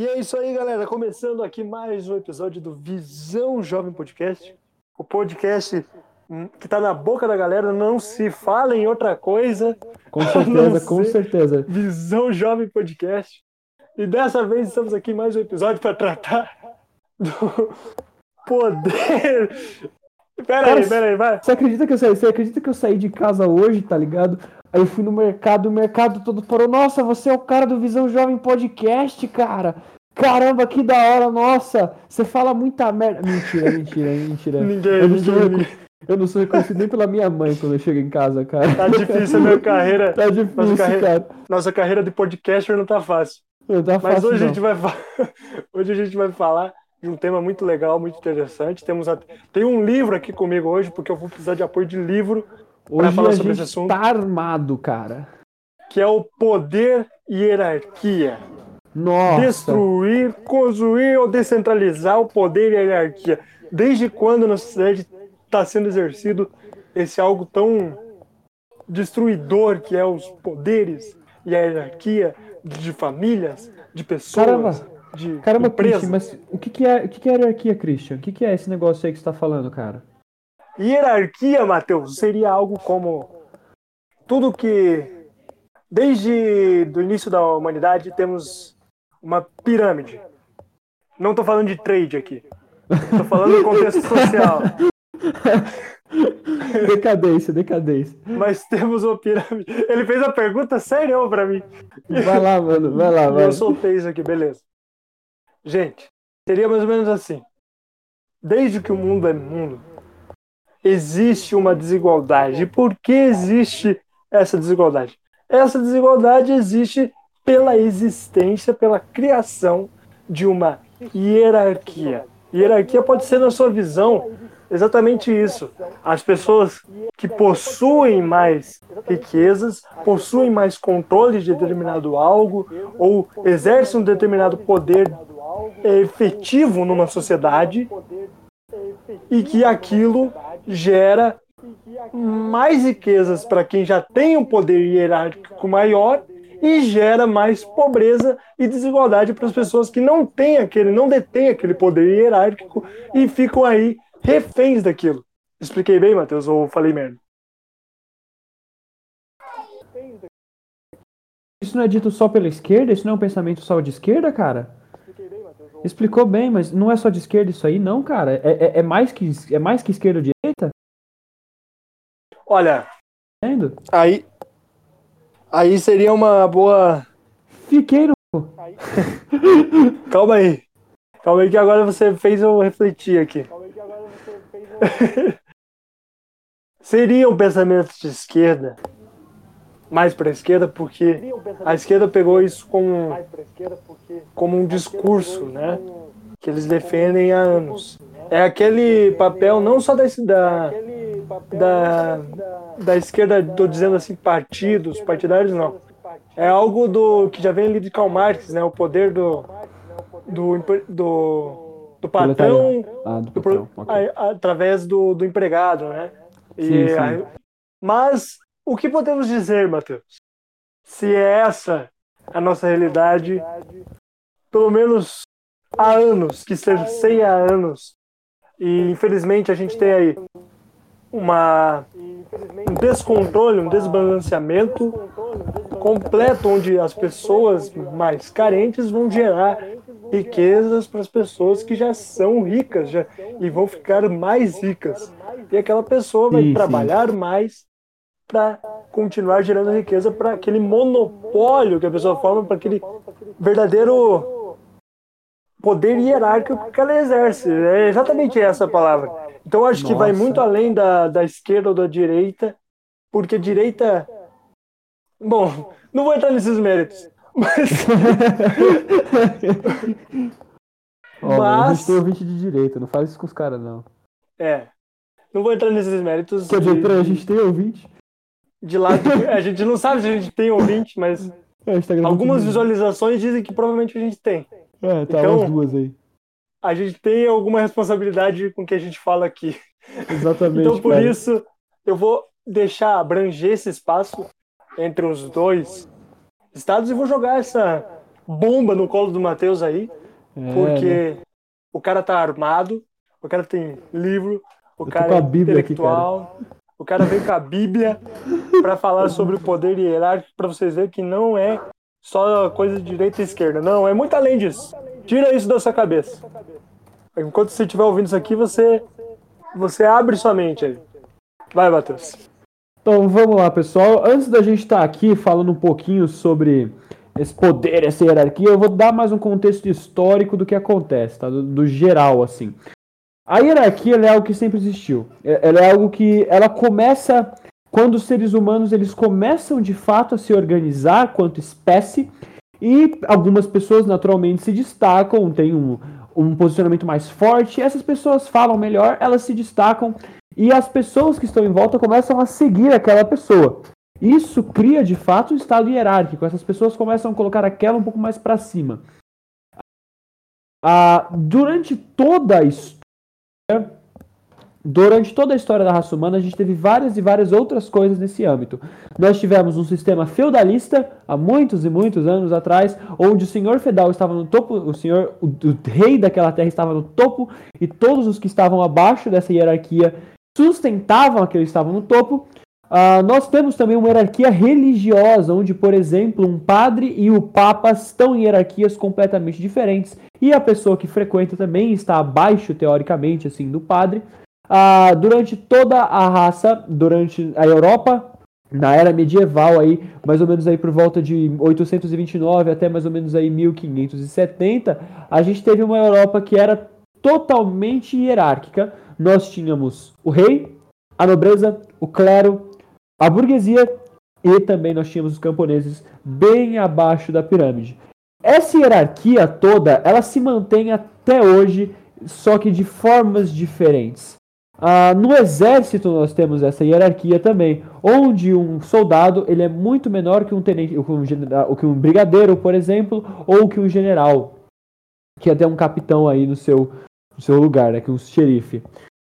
E é isso aí, galera. Começando aqui mais um episódio do Visão Jovem Podcast. O podcast hum, que tá na boca da galera, não se fala em outra coisa. Com certeza, com certeza. Visão Jovem Podcast. E dessa vez estamos aqui em mais um episódio para tratar do poder. Pera aí, pera aí, vai. Você acredita que eu saí? Você acredita que eu saí de casa hoje, tá ligado? Aí eu fui no mercado, o mercado todo parou. Nossa, você é o cara do Visão Jovem Podcast, cara. Caramba, que da hora, nossa. Você fala muita merda. Mentira, mentira, mentira. Ninguém, eu, não sou ninguém. reco- eu não sou reconhecido nem pela minha mãe quando eu chego em casa, cara. Tá difícil a minha carreira. Tá difícil, Nossa carreira- cara. Nossa carreira de podcaster não tá fácil. Não tá Mas fácil, hoje a não. gente vai hoje a gente vai falar de um tema muito legal, muito interessante. Temos a- tem um livro aqui comigo hoje porque eu vou precisar de apoio de livro, Hoje falar a sobre esse assunto. tá armado, cara. que é o poder e hierarquia. Nossa. Destruir, construir ou descentralizar o poder e a hierarquia. Desde quando na sociedade está sendo exercido esse algo tão destruidor que é os poderes e a hierarquia de famílias, de pessoas, Caramba. de Caramba, empresas. Christian, mas o que, que é o que, que é hierarquia, Christian? O que, que é esse negócio aí que você tá falando, cara? Hierarquia, Matheus, seria algo como tudo que desde o início da humanidade temos uma pirâmide. Não estou falando de trade aqui. Estou falando do contexto social. Decadência, decadência. Mas temos uma pirâmide. Ele fez a pergunta séria para mim. Vai lá, mano, vai lá, vai. eu soltei isso aqui, beleza. Gente, seria mais ou menos assim. Desde que o mundo é mundo, existe uma desigualdade. E por que existe essa desigualdade? Essa desigualdade existe pela existência, pela criação de uma hierarquia. Hierarquia pode ser, na sua visão, exatamente isso. As pessoas que possuem mais riquezas, possuem mais controle de determinado algo, ou exercem um determinado poder efetivo numa sociedade, e que aquilo gera mais riquezas para quem já tem um poder hierárquico maior e gera mais pobreza e desigualdade para as pessoas que não têm aquele, não detêm aquele poder hierárquico e ficam aí reféns daquilo. Expliquei bem, Matheus, ou falei merda? Isso não é dito só pela esquerda? Isso não é um pensamento só de esquerda, cara? Explicou bem, mas não é só de esquerda isso aí, não, cara. É, é, é mais, que, é mais que esquerda ou direita? Olha, Entendo? aí aí seria uma boa Fiquei no. Calma aí. Calma aí que agora você fez eu refletir aqui. Seria um pensamento de esquerda, mais para a esquerda, porque a esquerda pegou isso como, como um discurso, né? Que eles defendem há anos. É aquele papel não só da, da, da, da esquerda, estou dizendo assim, partidos, partidários não. É algo do que já vem ali de Karl Marx, né? O poder do, do, do, do patrão Ah, do a- através do, do empregado, né? E Sim, sim. aí- mas o que podemos dizer, Matheus? Se é essa a nossa realidade, pelo menos há anos, que cerceia há anos, e infelizmente a gente tem aí uma, um descontrole, um desbalanceamento completo, onde as pessoas mais carentes vão gerar riquezas para as pessoas que já são ricas já, e vão ficar mais ricas. E aquela pessoa vai Sim, sim. trabalhar mais para continuar gerando riqueza para aquele monopólio que a pessoa forma, para aquele verdadeiro poder hierárquico que ela exerce. É exatamente essa a palavra. Então eu acho que vai Nossa. muito além da, da esquerda ou da direita, porque direita. Bom, não vou entrar nesses méritos. Mas, a Mas- gente tem ouvinte de direita, não faz isso com os caras, não. é. Não vou entrar nesses méritos. Quer dizer, de- a gente tem ouvinte? de lado. A gente não sabe se a gente tem ouvinte, mas É, tá algumas visualizações dizem que provavelmente a gente tem. É, tá Então- duas aí. A gente tem alguma responsabilidade com o que a gente fala aqui. Exatamente. Então, por cara. isso, eu vou deixar abranger esse espaço entre os dois estados e vou jogar essa bomba no colo do Matheus aí, É, porque né? o cara tá armado, o cara tem livro, o cara é Bíblia aqui, intelectual, o cara vem com a Bíblia para falar sobre o poder hierárquico para vocês verem que não é só coisa de direita e esquerda, não, é muito além disso. Tira isso da sua cabeça. Enquanto você estiver ouvindo isso aqui, você você abre sua mente aí. Vai, Matheus. Então vamos lá, pessoal. Antes da gente estar aqui falando um pouquinho sobre esse poder, essa hierarquia, eu vou dar mais um contexto histórico do que acontece, tá? Do, do geral, assim. A hierarquia é algo que sempre existiu. É- Ela é algo que ela começa quando os seres humanos eles começam de fato a se organizar quanto espécie e algumas pessoas naturalmente se destacam, têm um, um posicionamento mais forte. Essas pessoas falam melhor, elas se destacam e as pessoas que estão em volta começam a seguir aquela pessoa. Isso cria de fato um estado hierárquico. Essas pessoas começam a colocar aquela um pouco mais para cima. Ah, durante toda a história, durante toda a história da raça humana, a gente teve várias e várias outras coisas nesse âmbito. Nós tivemos um sistema feudalista há muitos e muitos anos atrás, onde o senhor feudal estava no topo, o senhor, o, o rei daquela terra estava no topo e todos os que estavam abaixo dessa hierarquia sustentavam aqueles que estavam no topo. Ah, nós temos também uma hierarquia religiosa, onde, por exemplo, um padre e o papa estão em hierarquias completamente diferentes, e a pessoa que frequenta também está abaixo, teoricamente, assim, do padre. Ah, durante toda a raça, durante a Europa, na era medieval, aí, mais ou menos aí por volta de 829 até mais ou menos aí 1570, a gente teve uma Europa que era totalmente hierárquica. Nós tínhamos o rei, a nobreza, o clero, a burguesia e também nós tínhamos os camponeses bem abaixo da pirâmide. Essa hierarquia toda, ela se mantém até hoje, só que de formas diferentes. Ah, no exército nós temos essa hierarquia também, onde um soldado ele é muito menor que um tenente, que um, general, que um brigadeiro, por exemplo, ou que um general, que até um capitão aí no seu, no seu lugar, né, que um xerife.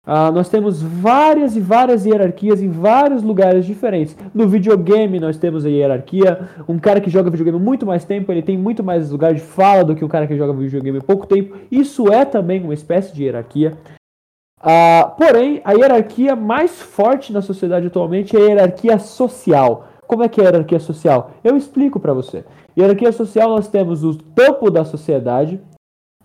Ah, nós temos várias e várias hierarquias em vários lugares diferentes. No videogame nós temos a hierarquia. Um cara que joga videogame muito mais tempo, ele tem muito mais lugar de fala do que um cara que joga videogame pouco tempo. Isso é também uma espécie de hierarquia. Ah, porém, a hierarquia mais forte na sociedade atualmente é a hierarquia social. Como é que é a hierarquia social? Eu explico para você. Hierarquia social nós temos o topo da sociedade,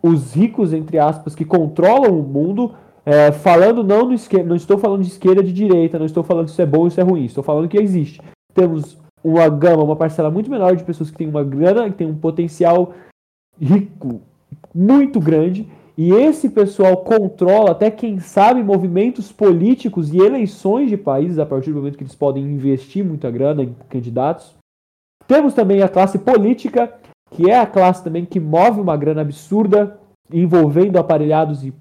os ricos entre aspas que controlam o mundo, é, falando não, no esquer- não estou falando de esquerda de direita, não estou falando se é bom ou isso é ruim, estou falando que existe. Temos uma gama, uma parcela muito menor de pessoas que têm uma grana, que tem um potencial rico muito grande, e esse pessoal controla até quem sabe movimentos políticos e eleições de países a partir do momento que eles podem investir muita grana em candidatos. Temos também a classe política, que é a classe também que move uma grana absurda envolvendo aparelhados e,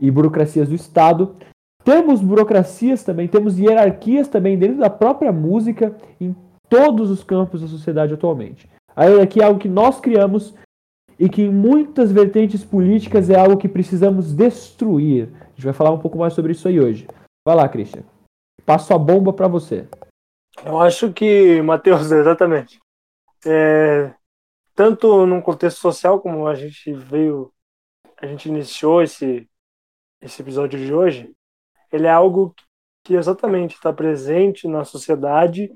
e burocracias do Estado. Temos burocracias também, temos hierarquias também dentro da própria música em todos os campos da sociedade atualmente. A hierarquia é algo que nós criamos e que em muitas vertentes políticas é algo que precisamos destruir. A gente vai falar um pouco mais sobre isso aí hoje. Vai lá, Christian. Passo a bomba para você. Eu acho que, Matheus, exatamente. É, tanto num contexto social, como a gente veio, a gente iniciou esse, esse episódio de hoje, ele é algo que exatamente está presente na sociedade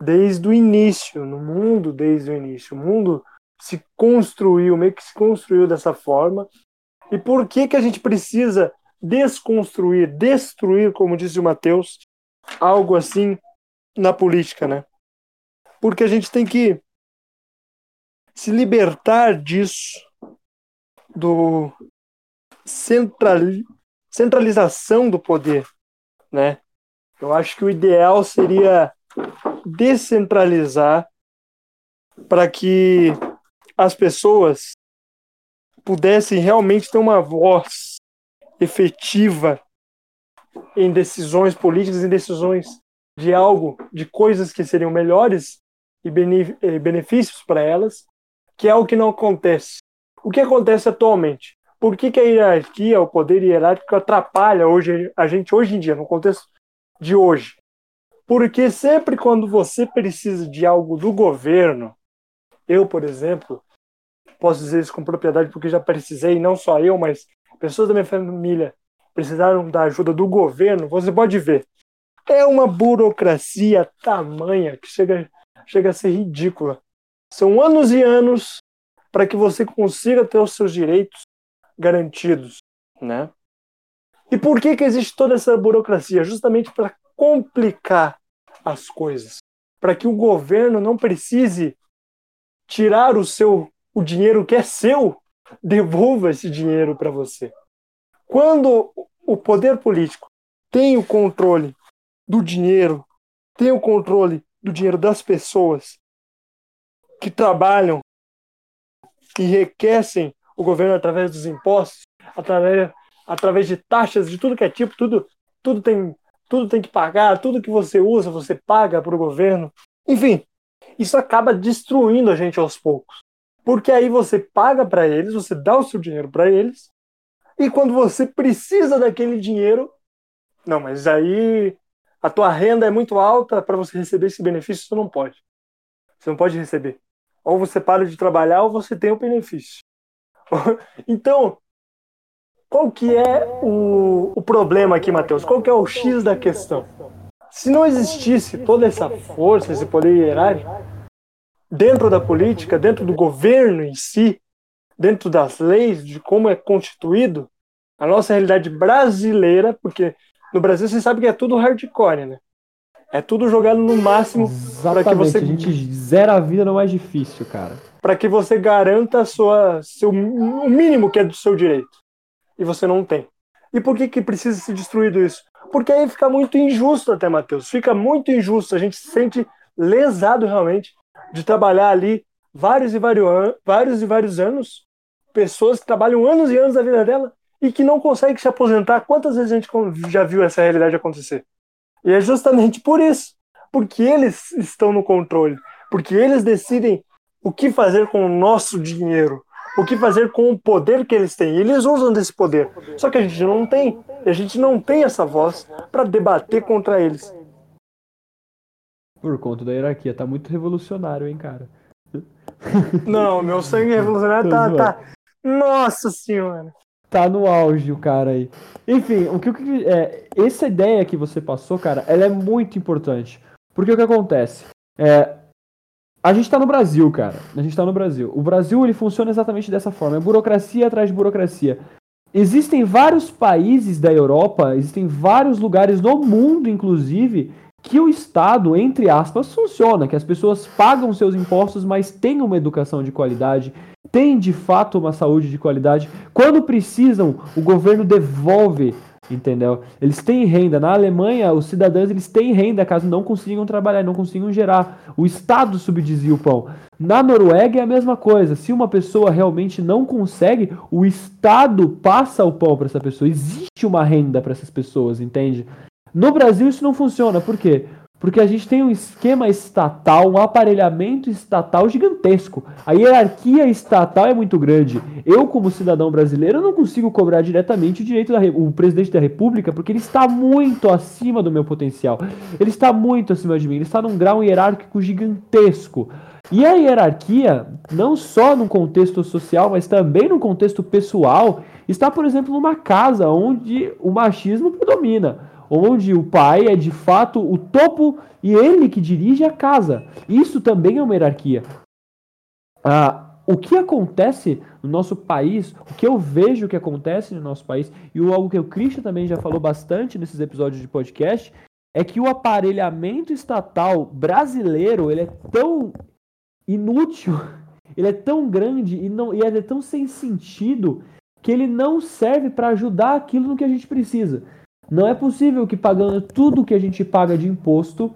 desde o início, no mundo desde o início. O mundo se construiu, meio que se construiu dessa forma. E por que, que a gente precisa desconstruir, destruir, como disse o Matheus, algo assim na política, né? Porque a gente tem que se libertar disso, do centrali centralização do poder, né? Eu acho que o ideal seria descentralizar para que as pessoas pudessem realmente ter uma voz efetiva em decisões políticas, em decisões de algo, de coisas que seriam melhores e benefícios para elas, que é o que não acontece. O que acontece atualmente? Por que, que a hierarquia, o poder hierárquico atrapalha hoje a gente hoje em dia, no contexto de hoje? Porque sempre quando você precisa de algo do governo, eu, por exemplo, posso dizer isso com propriedade porque já precisei, não só eu, mas pessoas da minha família precisaram da ajuda do governo, você pode ver. É uma burocracia tamanha que chega, chega a ser ridícula. São anos e anos para que você consiga ter os seus direitos garantidos, né? E por que que existe toda essa burocracia? Justamente para complicar as coisas, para que o governo não precise tirar o seu o dinheiro que é seu, devolva esse dinheiro para você. Quando o poder político tem o controle do dinheiro, tem o controle do dinheiro das pessoas que trabalham e enriquecem o governo através dos impostos, através, através de taxas de tudo que é tipo, tudo, tudo, tem, tudo tem que pagar, tudo que você usa, você paga para o governo. Enfim, isso acaba destruindo a gente aos poucos. Porque aí você paga para eles, você dá o seu dinheiro para eles, e quando você precisa daquele dinheiro, não, mas aí a tua renda é muito alta para você receber esse benefício, você não pode. Você não pode receber. Ou você para de trabalhar ou você tem o benefício. então, qual que é o, o problema aqui, Matheus? Qual que é o X da questão? Se não existisse toda essa força, esse poder hierárquico, dentro da política, dentro do governo em si, dentro das leis, de como é constituído, a nossa realidade brasileira, porque no Brasil você sabe que é tudo hardcore, né? É tudo jogado no máximo para que você. A gente zera a vida no mais difícil, cara. Para que você garanta sua, seu, o mínimo que é do seu direito. E você não tem. E por que, que precisa ser destruído isso? Porque aí fica muito injusto até, Matheus. Fica muito injusto. A gente se sente lesado realmente de trabalhar ali vários e vários, vários e vários anos, pessoas que trabalham anos e anos da vida dela e que não conseguem se aposentar. Quantas vezes a gente já viu essa realidade acontecer? E é justamente por isso, porque eles estão no controle, porque eles decidem o que fazer com o nosso dinheiro, o que fazer com o poder que eles têm. Eles usam desse poder. Só que a gente não tem. E a gente não tem essa voz para debater contra eles. Por conta da hierarquia. Tá muito revolucionário, hein, cara? Não, meu sangue revolucionário tá, tá. Nossa senhora! Tá no auge o cara aí. Enfim, o que, é, essa ideia que você passou, cara, ela é muito importante. Porque o que acontece? É, a gente tá no Brasil, cara. A gente tá no Brasil. O Brasil ele funciona exatamente dessa forma. É burocracia atrás de burocracia. Existem vários países da Europa, existem vários lugares no mundo, inclusive, que o Estado, entre aspas, funciona, que as pessoas pagam seus impostos, mas têm uma educação de qualidade, têm de fato uma saúde de qualidade. Quando precisam, o governo devolve, entendeu? Eles têm renda. Na Alemanha, os cidadãos eles têm renda caso não consigam trabalhar, não consigam gerar. O Estado subdizia o pão. Na Noruega é a mesma coisa. Se uma pessoa realmente não consegue, o Estado passa o pão para essa pessoa. Existe uma renda para essas pessoas, entende? No Brasil isso não funciona, por quê? Porque a gente tem um esquema estatal, um aparelhamento estatal gigantesco. A hierarquia estatal é muito grande. Eu, como cidadão brasileiro, não consigo cobrar diretamente o direito da o presidente da República, porque ele está muito acima do meu potencial. Ele está muito acima de mim. Ele está num grau hierárquico gigantesco. E a hierarquia, não só no contexto social, mas também no contexto pessoal, está, por exemplo, numa casa onde o machismo predomina onde o pai é de fato o topo e ele que dirige a casa. Isso também é uma hierarquia. Ah, o que acontece no nosso país, o que eu vejo que acontece no nosso país, e algo que o Christian também já falou bastante nesses episódios de podcast, é que o aparelhamento estatal brasileiro ele é tão inútil, ele é tão grande e, não, e é tão sem sentido que ele não serve para ajudar aquilo no que a gente precisa. Não é possível que pagando tudo que a gente paga de imposto,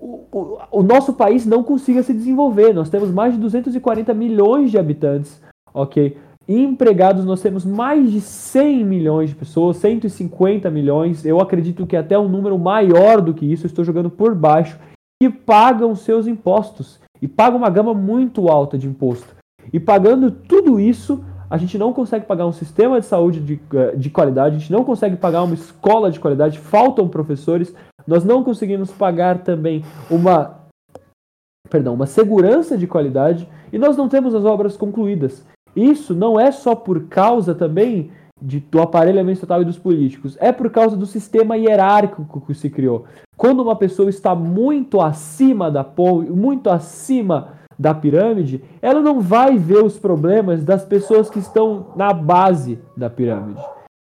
o, o, o, nosso país não consiga se desenvolver. Nós temos mais de 240 milhões de habitantes, ok? E empregados nós temos mais de 100 milhões de pessoas, 150 milhões. Eu acredito que até um número maior do que isso, estou jogando por baixo, que pagam seus impostos e pagam uma gama muito alta de imposto. E pagando tudo isso, a gente não consegue pagar um sistema de saúde de, eh, de qualidade, a gente não consegue pagar uma escola de qualidade, faltam professores, nós não conseguimos pagar também uma perdão, uma segurança de qualidade e nós não temos as obras concluídas. Isso não é só por causa também de, do aparelhamento estatal e dos políticos, é por causa do sistema hierárquico que se criou. Quando uma pessoa está muito acima da muito acima da pirâmide, ela não vai ver os problemas das pessoas que estão na base da pirâmide.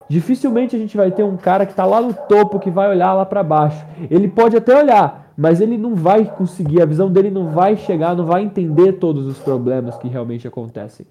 Dificilmente a gente vai ter um cara que está lá no topo que vai olhar lá para baixo. Ele pode até olhar, mas ele não vai conseguir, a visão dele não vai chegar, não vai entender todos os problemas que realmente acontecem.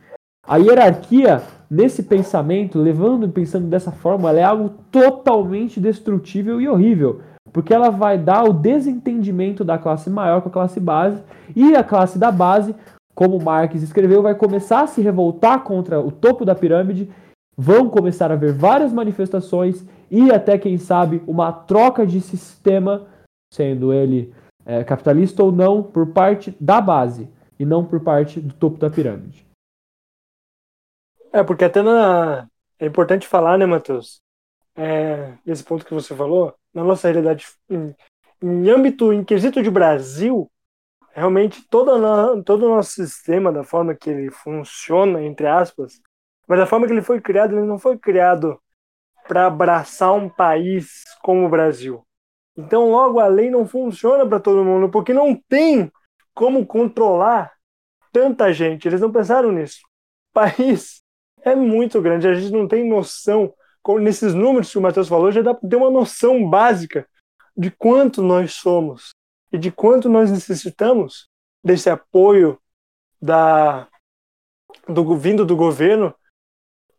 A hierarquia, nesse pensamento, levando e pensando dessa forma, ela é algo totalmente destrutível e horrível, porque ela vai dar o desentendimento da classe maior com a classe base, e a classe da base, como Marx escreveu, vai começar a se revoltar contra o topo da pirâmide, vão começar a haver várias manifestações e até, quem sabe, uma troca de sistema, sendo ele é, capitalista ou não, por parte da base, e não por parte do topo da pirâmide. É, porque até na... é importante falar, né, Matheus? É, esse ponto que você falou, na nossa realidade, em, em âmbito, em quesito de Brasil, realmente todo, todo o nosso sistema, da forma que ele funciona, entre aspas, mas da forma que ele foi criado, ele não foi criado para abraçar um país como o Brasil. Então, logo, a lei não funciona para todo mundo, porque não tem como controlar tanta gente. Eles não pensaram nisso. O país é muito grande. A gente não tem noção, nesses números que o Matheus falou, já dá para ter uma noção básica de quanto nós somos e de quanto nós necessitamos desse apoio da, do, vindo do governo.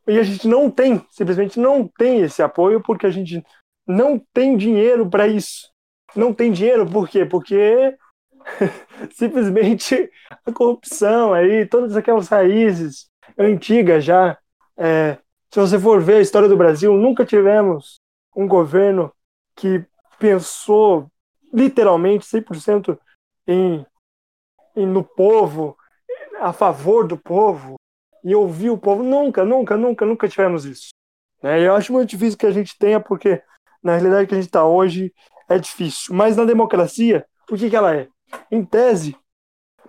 E a gente não tem, simplesmente não tem esse apoio porque a gente não tem dinheiro para isso. Não tem dinheiro por quê? Porque simplesmente a corrupção aí, todas aquelas raízes antiga já. É, se você for ver a história do Brasil, nunca tivemos um governo que pensou literalmente 100% em, em no povo, a favor do povo e ouvir o povo. Nunca, nunca, nunca, nunca tivemos isso. Né? Eu acho muito difícil que a gente tenha, porque na realidade que a gente está hoje é difícil. Mas na democracia, o que, que ela é? Em tese,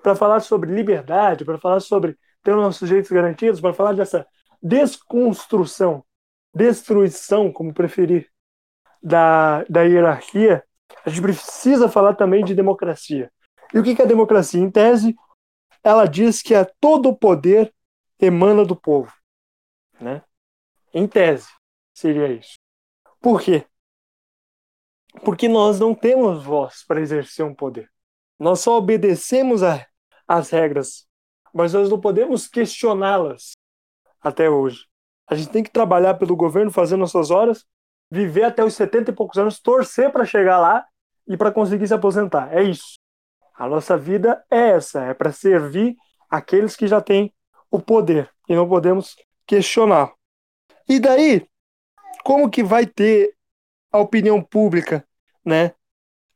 para falar sobre liberdade, para falar sobre ter os nossos direitos garantidos, para falar dessa desconstrução, destruição, como preferir, da, da hierarquia, a gente precisa falar também de democracia. E o que é a democracia? Em tese, ela diz que é todo poder emana do povo. Né? Em tese, seria isso. Por quê? Porque nós não temos voz para exercer um poder. Nós só obedecemos às regras mas nós não podemos questioná-las até hoje. A gente tem que trabalhar pelo governo, fazer nossas horas, viver até os 70 e poucos anos, torcer para chegar lá e para conseguir se aposentar. É isso. A nossa vida é essa, é para servir aqueles que já têm o poder e não podemos questionar. E daí, como que vai ter a opinião pública, né?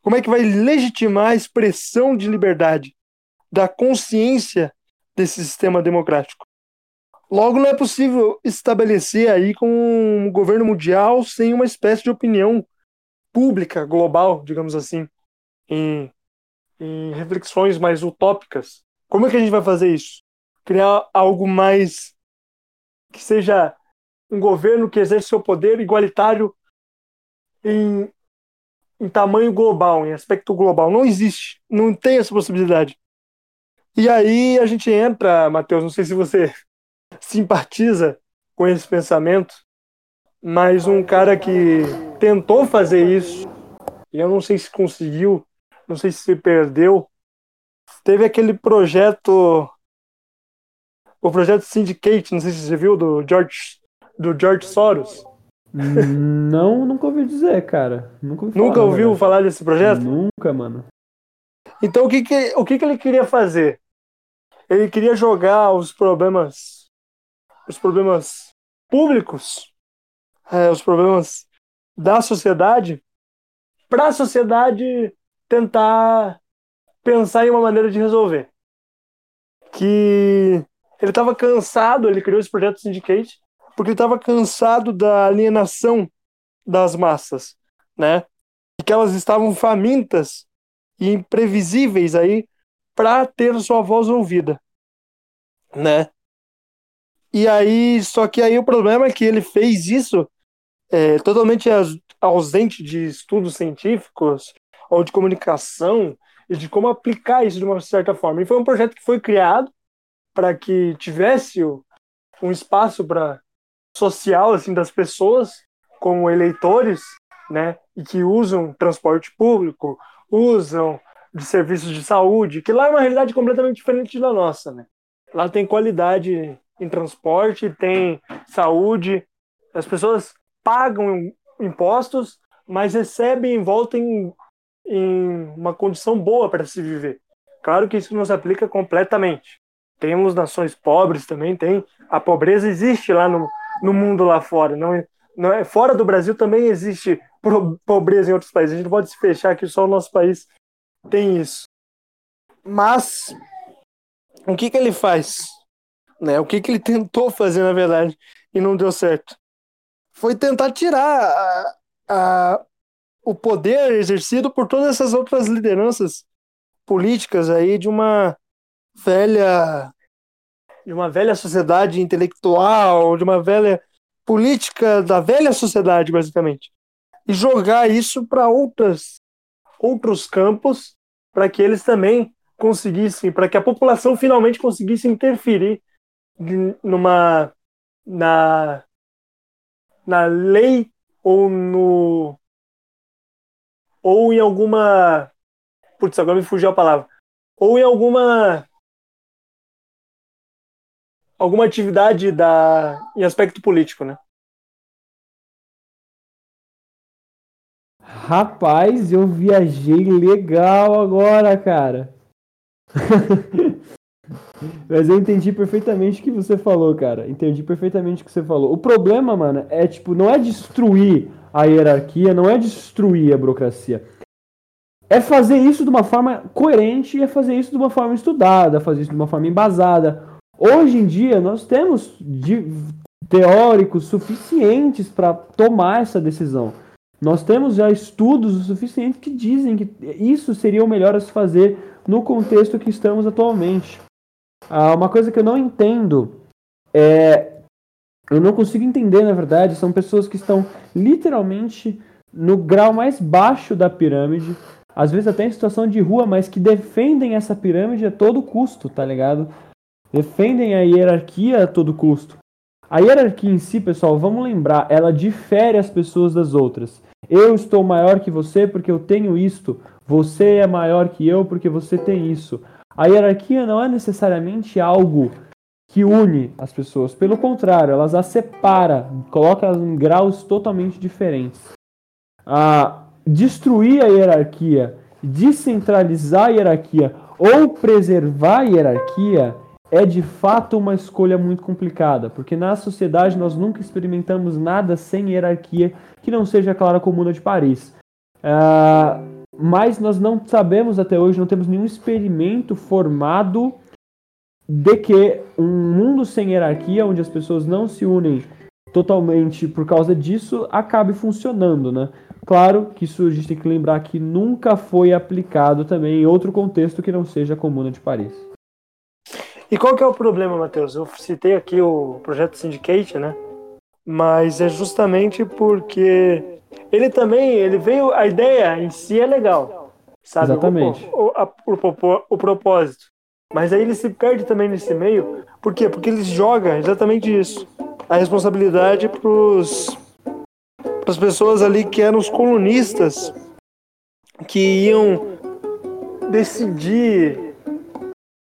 Como é que vai legitimar a expressão de liberdade da consciência desse sistema democrático. Logo, não é possível estabelecer aí com um governo mundial sem uma espécie de opinião pública, global, digamos assim, em, em reflexões mais utópicas. Como é que a gente vai fazer isso? Criar algo mais que seja um governo que exerce seu poder igualitário em, em tamanho global, em aspecto global. Não existe, não tem essa possibilidade. E aí a gente entra, Matheus, não sei se você simpatiza com esse pensamento, mas um cara que tentou fazer isso, e eu não sei se conseguiu, não sei se se perdeu, teve aquele projeto, o projeto Syndicate, não sei se você viu, do George, do George Soros. Não, nunca ouvi dizer, cara. Nunca, ouvi nunca falar, ouviu falar desse projeto? Nunca, mano. Então o que, que, o que, que ele queria fazer? Ele queria jogar os problemas, os problemas públicos, é, os problemas da sociedade, para a sociedade tentar pensar em uma maneira de resolver. Que ele estava cansado, ele criou esse projeto Syndicate, porque ele estava cansado da alienação das massas, né? E que elas estavam famintas e imprevisíveis aí para ter sua voz ouvida, né? E aí, só que aí o problema é que ele fez isso é, totalmente ausente de estudos científicos ou de comunicação e de como aplicar isso de uma certa forma. E foi um projeto que foi criado para que tivesse um espaço para social assim das pessoas como eleitores, né, e que usam transporte público, usam de serviços de saúde, que lá é uma realidade completamente diferente da nossa, né? Lá tem qualidade em transporte, tem saúde, as pessoas pagam impostos, mas recebem em volta em, em uma condição boa para se viver. Claro que isso não se aplica completamente. Temos nações pobres também, tem. A pobreza existe lá no, no mundo lá fora. Não, não é, fora do Brasil também existe pobreza em outros países. A gente não pode se fechar que só o nosso país tem isso. Mas o que que ele faz? Né? O que que ele tentou fazer na verdade e não deu certo? Foi tentar tirar a, a, o poder exercido por todas essas outras lideranças políticas aí de uma velha de uma velha sociedade intelectual, de uma velha política da velha sociedade, basicamente. E jogar isso para outras outros campos para que eles também conseguissem, para que a população finalmente conseguisse interferir numa na na lei ou no ou em alguma putz, agora me fugiu a palavra. Ou em alguma alguma atividade da, em aspecto político, né? Rapaz, eu viajei legal agora, cara. Mas eu entendi perfeitamente o que você falou, cara. Entendi perfeitamente o que você falou. O problema, mano, é tipo, não é destruir a hierarquia, não é destruir a burocracia. É fazer isso de uma forma coerente é fazer isso de uma forma estudada, fazer isso de uma forma embasada. Hoje em dia, nós temos teóricos suficientes para tomar essa decisão. Nós temos já estudos o suficiente que dizem que isso seria o melhor a se fazer no contexto que estamos atualmente. Ah, uma coisa que eu não entendo é. Eu não consigo entender, na verdade, são pessoas que estão literalmente no grau mais baixo da pirâmide, às vezes até em situação de rua, mas que defendem essa pirâmide a todo custo, tá ligado? defendem a hierarquia a todo custo. A hierarquia em si, pessoal, vamos lembrar, ela difere as pessoas das outras. Eu estou maior que você porque eu tenho isto. Você é maior que eu porque você tem isso. A hierarquia não é necessariamente algo que une as pessoas. Pelo contrário, elas as separa, coloca elas em graus totalmente diferentes. Ah, destruir a hierarquia, descentralizar a hierarquia ou preservar a hierarquia é de fato uma escolha muito complicada, porque na sociedade nós nunca experimentamos nada sem hierarquia que não seja a Clara Comuna de Paris. Uh, mas nós não sabemos até hoje, não temos nenhum experimento formado de que um mundo sem hierarquia, onde as pessoas não se unem totalmente por causa disso, acabe funcionando, né? Claro que isso a gente tem que lembrar que nunca foi aplicado também em outro contexto que não seja a Comuna de Paris. E qual que é o problema, Matheus? Eu citei aqui o projeto Syndicate, né? Mas é justamente porque ele também, ele veio, a ideia em si é legal, sabe? Exatamente. O, o, a, o, o propósito. Mas aí ele se perde também nesse meio. Por quê? Porque ele joga exatamente isso. A responsabilidade para as pessoas ali que eram os colunistas que iam decidir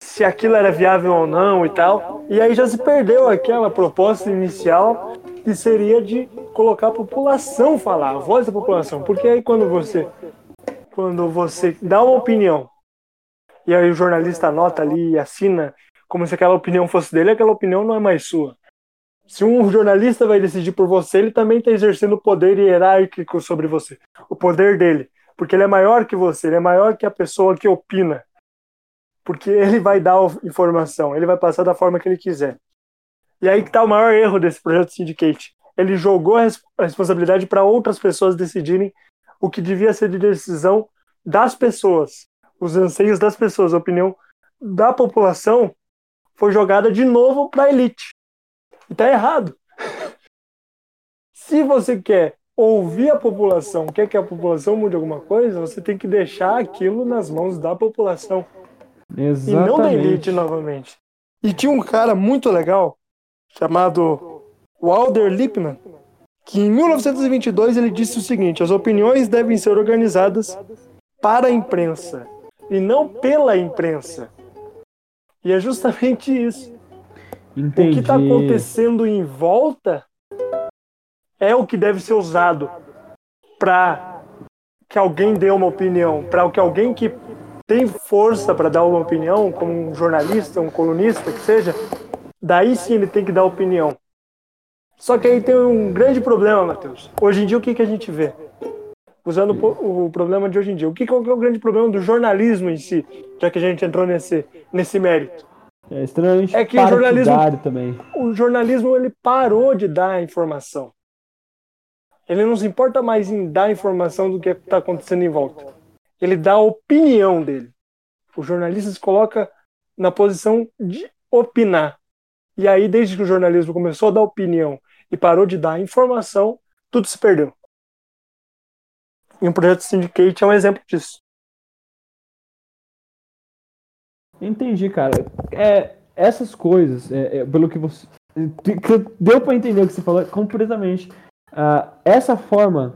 se aquilo era viável ou não e tal. E aí já se perdeu aquela proposta inicial que seria de colocar a população falar, a voz da população. Porque aí quando você quando você dá uma opinião e aí o jornalista anota ali e assina como se aquela opinião fosse dele, aquela opinião não é mais sua. Se um jornalista vai decidir por você, ele também está exercendo o poder hierárquico sobre você. O poder dele. Porque ele é maior que você, ele é maior que a pessoa que opina porque ele vai dar informação, ele vai passar da forma que ele quiser. E aí que está o maior erro desse projeto Syndicate. Ele jogou a responsabilidade para outras pessoas decidirem o que devia ser de decisão das pessoas, os anseios das pessoas, a opinião da população foi jogada de novo para a elite. E tá errado. Se você quer ouvir a população, quer que a população mude alguma coisa, você tem que deixar aquilo nas mãos da população. Exatamente. E não da elite novamente. E tinha um cara muito legal chamado Walter Lippmann, que em 1922 ele disse o seguinte: as opiniões devem ser organizadas para a imprensa e não pela imprensa. E é justamente isso. Entendi. O que está acontecendo em volta é o que deve ser usado para que alguém dê uma opinião, para que alguém que tem força para dar uma opinião, como um jornalista, um colunista, que seja, daí sim ele tem que dar opinião. Só que aí tem um grande problema, Matheus. Hoje em dia, o que, que a gente vê? Usando o, problema de hoje em dia. O que, que é o grande problema do jornalismo em si? Já que a gente entrou nesse, nesse mérito. É extremamente É que o jornalismo- também. O jornalismo ele parou de dar informação. Ele não se importa mais em dar informação do que está acontecendo em volta. Ele dá a opinião dele. O jornalista se coloca na posição de opinar. E aí, desde que o jornalismo começou a dar opinião e parou de dar informação, tudo se perdeu. E o projeto Syndicate é um exemplo disso. Entendi, cara. É, essas coisas, é, é, pelo que você. Deu pra entender o que você falou completamente. Ah, essa forma.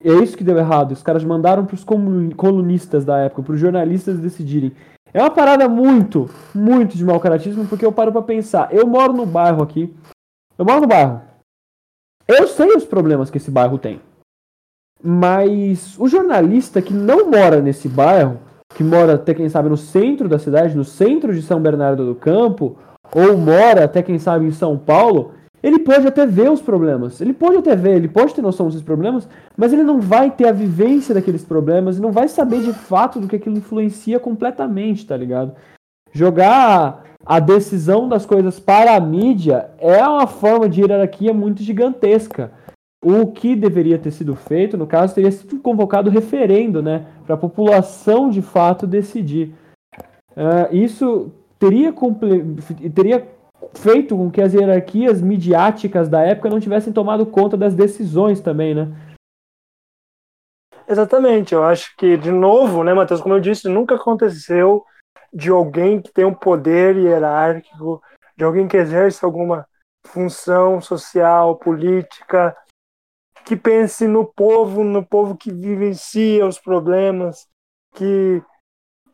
É isso que deu errado. Os caras mandaram pros comu- colunistas da época, pros jornalistas decidirem. É uma parada muito, muito de mau caratismo, porque eu paro pra pensar. Eu moro no bairro aqui. Eu moro no bairro. Eu sei os problemas que esse bairro tem. Mas o jornalista que não mora nesse bairro, que mora até quem sabe no centro da cidade, no centro de São Bernardo do Campo, ou mora até quem sabe em São Paulo, ele pode até ver os problemas. Ele pode até ver, ele pode ter noção desses problemas, mas ele não vai ter a vivência daqueles problemas e não vai saber de fato do que aquilo influencia completamente, tá ligado? Jogar a decisão das coisas para a mídia é uma forma de hierarquia muito gigantesca. O que deveria ter sido feito, no caso, teria sido convocado referendo, né, para a população de fato decidir. Ah, isso teria, teria feito com que as hierarquias midiáticas da época não tivessem tomado conta das decisões também, né? Exatamente, eu acho que, de novo, né, Matheus, como eu disse, nunca aconteceu de alguém que tem um poder hierárquico, de alguém que exerce alguma função social, política, que pense no povo, no povo que vivencia os problemas, que,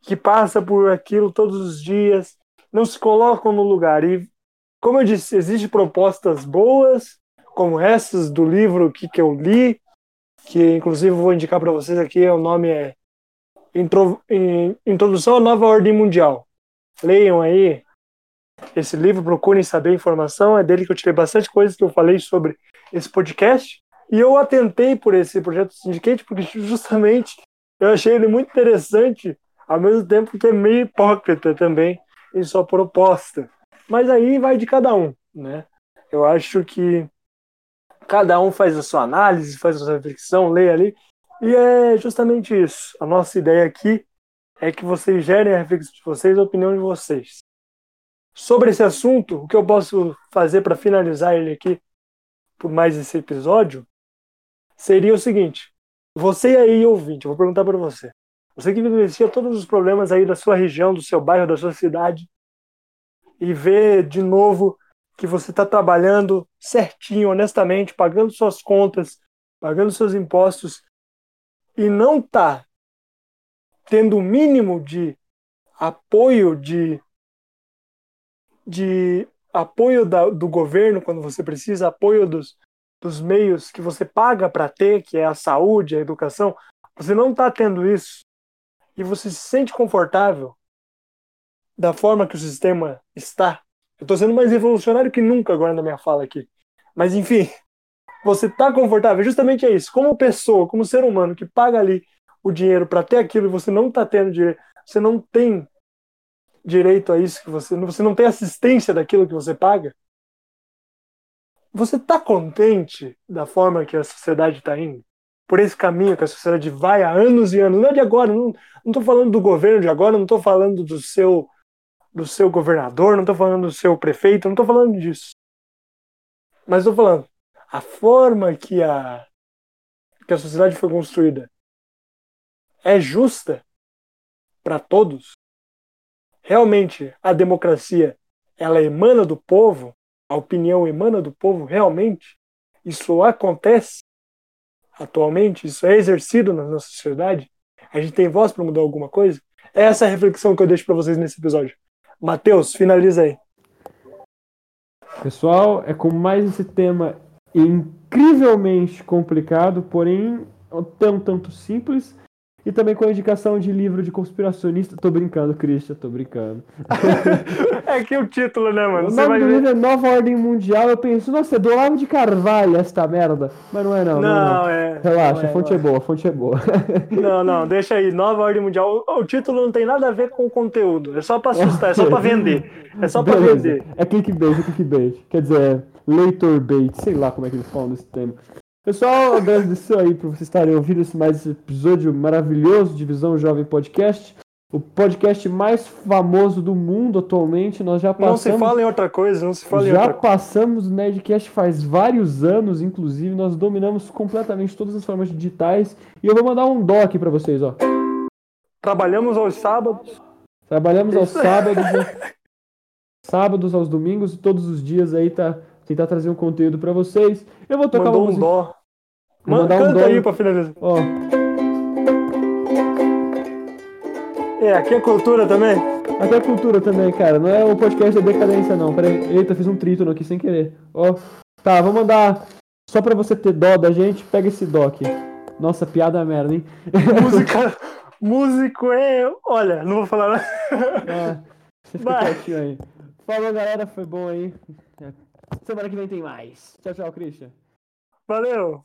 que passa por aquilo todos os dias, não se colocam no lugar. E, como eu disse, existem propostas boas, como essas do livro que, que eu li, que inclusive vou indicar para vocês aqui, o nome é Intro- In- Introdução à Nova Ordem Mundial. Leiam aí esse livro, procurem saber informação, é dele que eu tirei bastante coisas que eu falei sobre esse podcast. E eu atentei por esse projeto Syndicate porque justamente eu achei ele muito interessante, ao mesmo tempo que é meio hipócrita também em sua proposta. Mas aí vai de cada um, né? Eu acho que cada um faz a sua análise, faz a sua reflexão, lê ali. E é justamente isso. A nossa ideia aqui é que vocês gerem a reflexão de vocês, a opinião de vocês. Sobre esse assunto, o que eu posso fazer para finalizar ele aqui por mais esse episódio seria o seguinte: você aí ouvinte, eu vou perguntar para você. Você que vivencia todos os problemas aí da sua região, do seu bairro, da sua cidade, e vê de novo que você está trabalhando certinho, honestamente, pagando suas contas, pagando seus impostos, e não está tendo o mínimo de apoio de, de apoio da, do governo quando você precisa, apoio dos, dos meios que você paga para ter, que é a saúde, a educação, você não está tendo isso e você se sente confortável da forma que o sistema está. Eu estou sendo mais revolucionário que nunca agora na minha fala aqui. Mas enfim, você está confortável, justamente é isso. Como pessoa, como ser humano que paga ali o dinheiro para ter aquilo e você não está tendo direito, você não tem direito a isso que você, você não tem assistência daquilo que você paga. Você está contente da forma que a sociedade está indo? Por esse caminho que a sociedade vai há anos e anos, não é de agora, não estou falando do governo de agora, não estou falando do seu do seu governador, não estou falando do seu prefeito, não estou falando disso. Mas estou falando a forma que a que a sociedade foi construída é justa para todos. Realmente a democracia ela emana do povo, a opinião emana do povo realmente. Isso acontece atualmente, isso é exercido na nossa sociedade. A gente tem voz para mudar alguma coisa. É essa a reflexão que eu deixo para vocês nesse episódio. Matheus, finaliza aí. Pessoal, é com mais esse tema incrivelmente complicado, porém tão tanto simples e também com a indicação de livro de conspiracionista. Tô brincando, Christian, tô brincando. é que o título, né, mano? O Você nome do ver... livro é Nova Ordem Mundial. Eu penso, nossa, é do Olavo de Carvalho esta merda. Mas não é, não. Não, não, é. Relaxa, não é, a fonte é, é boa, a fonte é boa. Não, não, deixa aí. Nova Ordem Mundial. O, o, título não tem nada a ver com o conteúdo. É só pra assustar, é só pra vender. É só pra Beleza. vender. É clickbait, é clickbait. Quer dizer, é leitor bait. Sei lá como é que eles falam desse tema. Pessoal, agradeço aí por vocês estarem ouvindo esse mais esse episódio maravilhoso de Visão Jovem Podcast. O podcast mais famoso do mundo atualmente. Nós já passamos. Não se fala em outra coisa, não se fala em outra Já passamos o Nerdcast faz vários anos, inclusive. Nós dominamos completamente todas as formas digitais. E eu vou mandar um doc para vocês, ó. Trabalhamos aos sábados. Trabalhamos aos sábados. Né? sábados aos domingos e todos os dias aí tá tentar trazer um conteúdo para vocês. Eu vou tocar Mandou uma música. um dó. Manda, canta um dó aí pra finalizar. Ó. É, aqui é cultura também. Aqui é cultura também, cara. Não é o podcast da decadência, não. Peraí. Eita, fiz um trítono aqui sem querer. Ó. Tá, vou mandar. Só pra você ter dó da gente, pega esse dó aqui. Nossa, piada merda, hein? Música. Músico é. Olha, não vou falar nada. Ah, você fica quietinho aí. Falou, galera. Foi bom aí. Semana que vem tem mais. Tchau, tchau, Christian. Valeu!